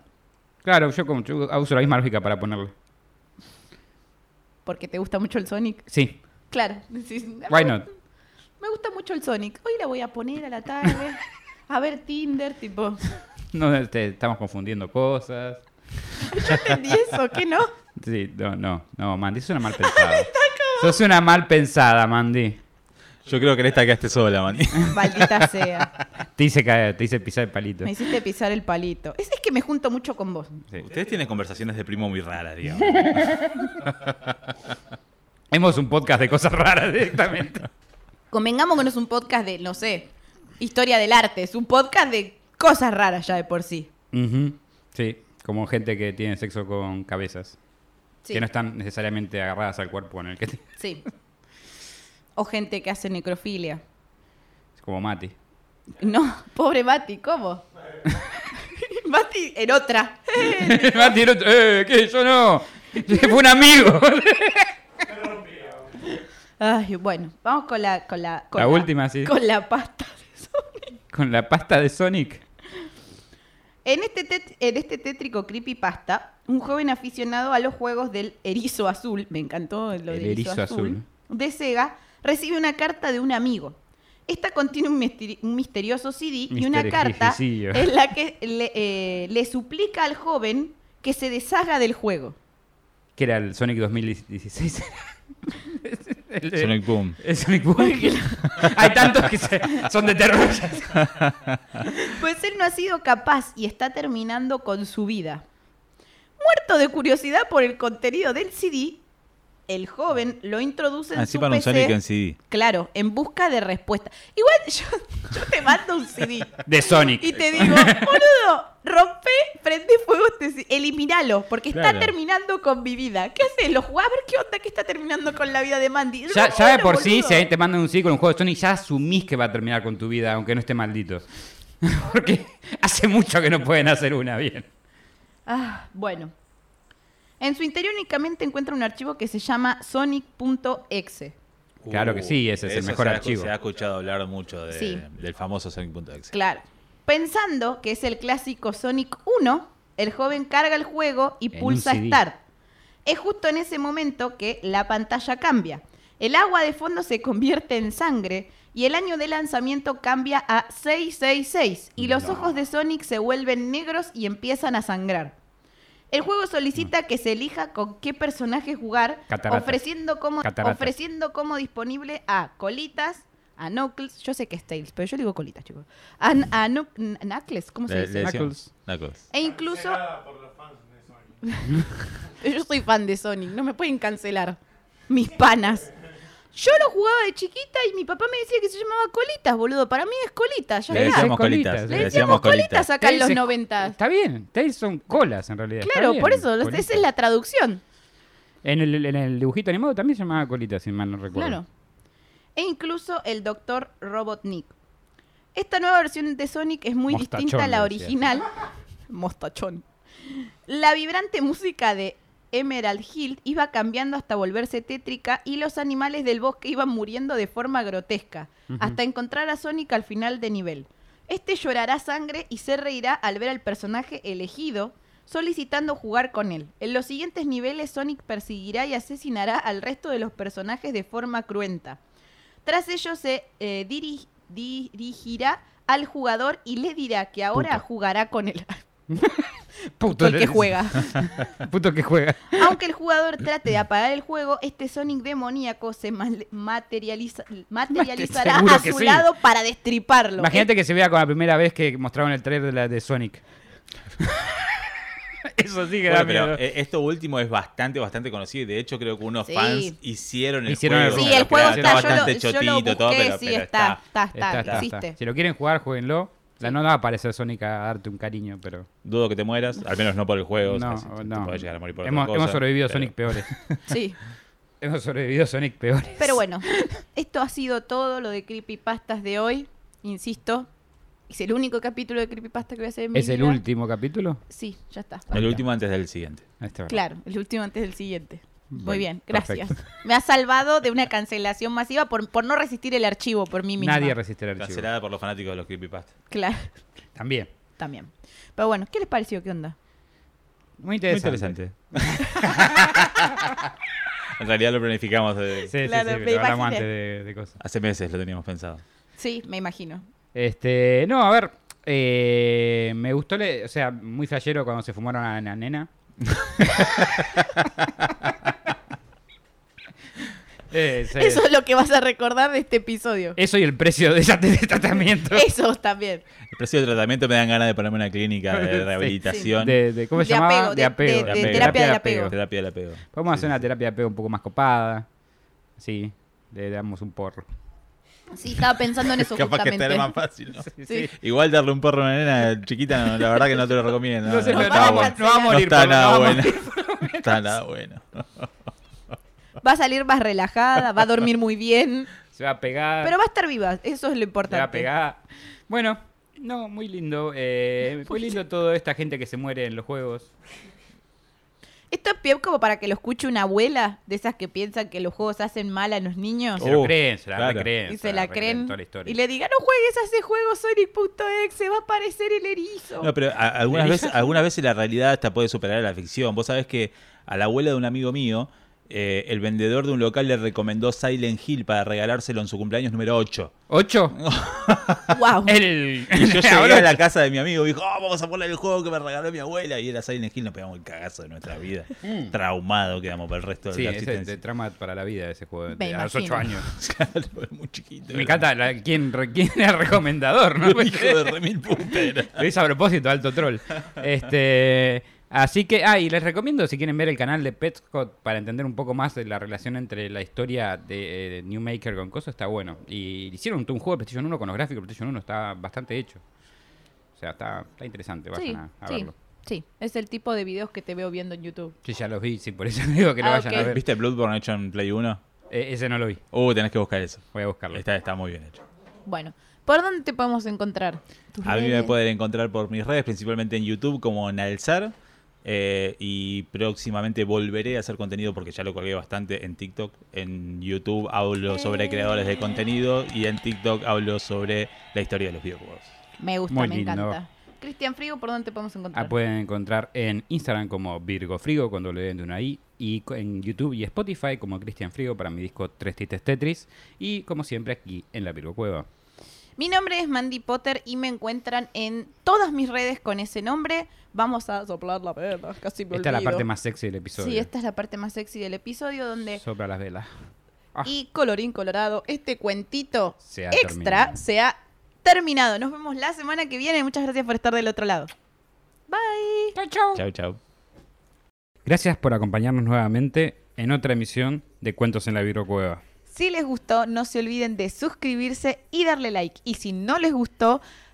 Claro, yo, como, yo uso la misma lógica para ponerle. Porque te gusta mucho el Sonic. Sí, Claro. decís, "Ah, why not? Me gusta mucho el Sonic. Hoy la voy a poner a la tarde. A ver Tinder, tipo. No, este, estamos confundiendo cosas. Yo entendí eso, ¿qué no? Sí, no, no, no, Mandy, sos una mal pensada. sos una mal pensada, Mandy. Yo creo que en esta quedaste sola, man. Maldita sea. Te hice caer, te hice pisar el palito. Me hiciste pisar el palito. Es, es que me junto mucho con vos. Sí. Ustedes tienen conversaciones de primo muy raras, digamos. Hemos un podcast de cosas raras directamente. Convengamos que no es un podcast de, no sé, historia del arte. Es un podcast de cosas raras ya de por sí. Ujú, Sí, como gente que tiene sexo con cabezas. Sí. Que no están necesariamente agarradas al cuerpo en el que... Sí. O gente que hace necrofilia. Como Mati. No, pobre Mati, ¿cómo? Mati en otra. Mati, el otro, eh, ¿qué? Yo no. Fue un amigo. Ay, bueno, vamos con la con la con La última, sí. Con la pasta de Sonic. Con la pasta de Sonic. En este tet- en este tétrico creepypasta, un joven aficionado a los juegos del erizo azul, me encantó lo El del erizo, erizo azul, azul. de Sega, recibe una carta de un amigo. Esta contiene un, misteri- un misterioso CD y una carta en la que le, eh, le suplica al joven que se deshaga del juego. Que era el Sonic 2016. El de- Sonic Boom. el Sonic Boom. Hay tantos que se- son de terror. Pues él no ha sido capaz y está terminando con su vida. Muerto de curiosidad por el contenido del CD, el joven lo introduce en Así su para un PC. Sonic en CD. Claro, en busca de respuesta. Igual yo, yo te mando un CD De Sonic. y te digo, boludo, rompe, prende fuego este CD, eliminalo, porque está Claro. terminando con mi vida. ¿Qué haces? Lo jugás a ver qué onda que está terminando con la vida de Mandy. Ya, ya de por sí, si ahí te mandan un sí con un juego de Sonic, ya asumís que va a terminar con tu vida, aunque no esté maldito. Porque hace mucho que no pueden hacer una bien. Ah, bueno. En su interior únicamente encuentra un archivo que se llama sonic.exe. Claro que sí, ese es el mejor se ha- archivo. Se ha escuchado hablar mucho de- Sí. del famoso Sonic.exe. Claro. Pensando que es el clásico Sonic 1, el joven carga el juego y En pulsa. Start. Es justo en ese momento que la pantalla cambia. El agua de fondo se convierte en sangre y el año de lanzamiento cambia a 666 y los No. ojos de Sonic se vuelven negros y empiezan a sangrar. El juego solicita que se elija con qué personaje jugar, Catarata. ofreciendo como, Catarata. ofreciendo como disponible a Colitas, a Knuckles, yo sé que es Tails, pero yo digo Colitas, chicos. A, a Knuckles, ¿cómo se Le- dice? le Knuckles. Knuckles. E incluso, Cancelada por los fans de Sonic. yo soy fan de Sonic, no me pueden cancelar. Mis panas. Yo lo jugaba de chiquita y mi papá me decía que se llamaba Colitas, boludo. Para mí es Colitas, ya Le decíamos Colitas. colitas. Le Le decíamos Colitas acá en los es- 90. Está bien, Tails son colas en realidad. Claro, bien, por eso, colitas. esa es la traducción. En el, en el dibujito animado también se llamaba colita, si mal no recuerdo. Claro. E incluso el Dr. Robotnik. Esta nueva versión de Sonic es muy Mostachón, distinta a la original. Mostachón. La vibrante música de Emerald Hill iba cambiando hasta volverse tétrica y los animales del bosque iban muriendo de forma grotesca, hasta encontrar a Sonic al final de nivel. Este llorará sangre y se reirá al ver al personaje elegido solicitando jugar con él. En los siguientes niveles Sonic perseguirá y asesinará al resto de los personajes de forma cruenta. Tras ello se eh, diri- dirigirá al jugador y le dirá que ahora jugará con él. Puto el que juega. Puto que juega. Aunque el jugador trate de apagar el juego, este Sonic demoníaco se materializa- materializará a su sí. lado para destriparlo. Imagínate que se vea con la primera vez que mostraron el trailer de, la, de Sonic. Eso sí que da Bueno, pero miedo. eh, esto último es bastante, bastante conocido. y De hecho, creo que unos Sí. fans hicieron el Hicieron el juego. Sí, el juego está, yo lo, bastante yo lo chotito, todo, busqué, pero, sí, pero está, está, está, Está, está, existe. está. Si lo quieren jugar, jueguenlo. La no va a aparecer Sonic a darte un cariño, pero. Dudo que te mueras, al menos no por el juego. No, o sea, si- no. Te puedes llegar a morir por hemos, otra hemos sobrevivido a pero- Sonic peores. Sí. hemos sobrevivido a Sonic peores. Pero bueno, esto ha sido todo lo de Creepypastas de hoy. Insisto, es el único capítulo de Creepypasta que voy a hacer en mi ¿Es el último capítulo? Sí, ya está. El último antes del siguiente. Claro, el último antes del siguiente. Muy Bueno, bien, gracias. perfecto. Me ha salvado de una cancelación masiva por, por no resistir el archivo por mí misma. Nadie resiste el archivo. Cancelada por los fanáticos de los creepypasta. Claro, También. también. Pero bueno, ¿qué les pareció? ¿Qué onda? Muy Muy interesante. interesante. en realidad lo planificamos de- Sí, sí, Claro, sí, me lo hablamos antes de, de cosas. hace meses, lo teníamos pensado. Sí, me imagino. Este, no, a ver, eh, me gustó, le- o sea, muy flashero cuando se fumaron a la nena. Eh, sí. Eso es lo que vas a recordar de este episodio. Eso y el precio de ese de tratamiento. Eso también. El precio de tratamiento me dan ganas de ponerme una clínica de rehabilitación. De, de- ¿Cómo se De llamaba? apego, de- de- de terapia del apego. Terapia del apego. Vamos a hacer Sí, una sí. terapia de apego un poco más copada. Sí, le damos un porro. Sí, estaba pensando en eso Capaz que justamente. estaría más fácil, ¿no? Sí. Igual darle un porro a una nena chiquita, no, la verdad que no te lo recomiendo. No, No se no está van a bueno. no va a No morir. está no nada va a bueno. No está nada bueno. Va a salir más relajada, va a dormir muy bien, Se va a pegar. pero va a estar viva. Eso es lo se va importante. a pegar. Bueno, no, muy lindo. Eh, muy lindo toda esta gente que se muere en los juegos. Esto es peor como para que lo escuche una abuela de esas que piensan que los juegos hacen mal a los niños. Se lo Oh, creen, se la claro. recreen. y se la creen toda la historia. y le digan, no juegues a ese juego Sonic.exe, va a aparecer el erizo. No, pero a- algunas veces, algunas veces la realidad hasta puede superar a la ficción. Vos sabés que a la abuela de un amigo mío eh, el vendedor de un local le recomendó Silent Hill para regalárselo en su cumpleaños número 8. ¿Ocho? ¡Wow! El... Y yo llegué Ahora- a la casa de mi amigo y dijo, "Oh, vamos a poner el juego que me regaló mi abuela. Y era Silent Hill, nos pegamos el cagazo de nuestra vida. Traumado quedamos para el resto de Mm. Sí, la ese existencia. te trama para la vida ese juego. Me de- a los imagino. ocho años. Claro, es muy chiquito. Me encanta la- quién, re- quién era el recomendador, ¿no? Hijo de remil puta. Lo hice a propósito, alto troll. Este, así que, ah, y les recomiendo si quieren ver el canal de Petscott para entender un poco más de la relación entre la historia de, eh, New Maker con Coso, está bueno. Y hicieron un, un juego de PlayStation 1 con los gráficos de PlayStation 1, está bastante hecho. O sea, está, está interesante, vayan Sí, a, a sí, verlo. sí. Es el tipo de videos que te veo viendo en YouTube. Sí, ya los vi, sí, por eso digo que lo Ah, vayan a ver. ¿Viste Bloodborne hecho en Play 1? Eh, ese no lo vi, Uh, tenés que buscar eso. voy a buscarlo. Está, está muy bien hecho. Bueno, ¿por dónde te podemos encontrar? ¿Tus A mí me pueden encontrar por mis redes, principalmente en YouTube como Nalzar. Eh, y próximamente volveré a hacer contenido porque ya lo colgué bastante en TikTok. En YouTube hablo sobre creadores de contenido y en TikTok hablo sobre la historia de los videojuegos. Me gusta, Muy me lindo. encanta. Cristian Frigo, ¿por dónde te podemos encontrar? Ah, pueden encontrar en Instagram como Virgo Frigo cuando le den de una I y en YouTube y Spotify como Cristian Frigo para mi disco Tres Tites Tetris y como siempre aquí en la Virgo Cueva. Mi nombre es Mandy Potter y me encuentran en todas mis redes con ese nombre. Vamos a soplar la vela, casi me Esta es la parte más sexy del episodio. Sí, esta es la parte más sexy del episodio donde... Sopla las velas. Ah. Y colorín colorado, este cuentito Se extra terminado. se ha terminado. Nos vemos la semana que viene. Muchas gracias por estar del otro lado. Bye. Chau, chau. Chau, chau. Gracias por acompañarnos nuevamente en otra emisión de Cuentos en la Virgo Cueva. Si les gustó, no se olviden de suscribirse y darle like. Y si no les gustó,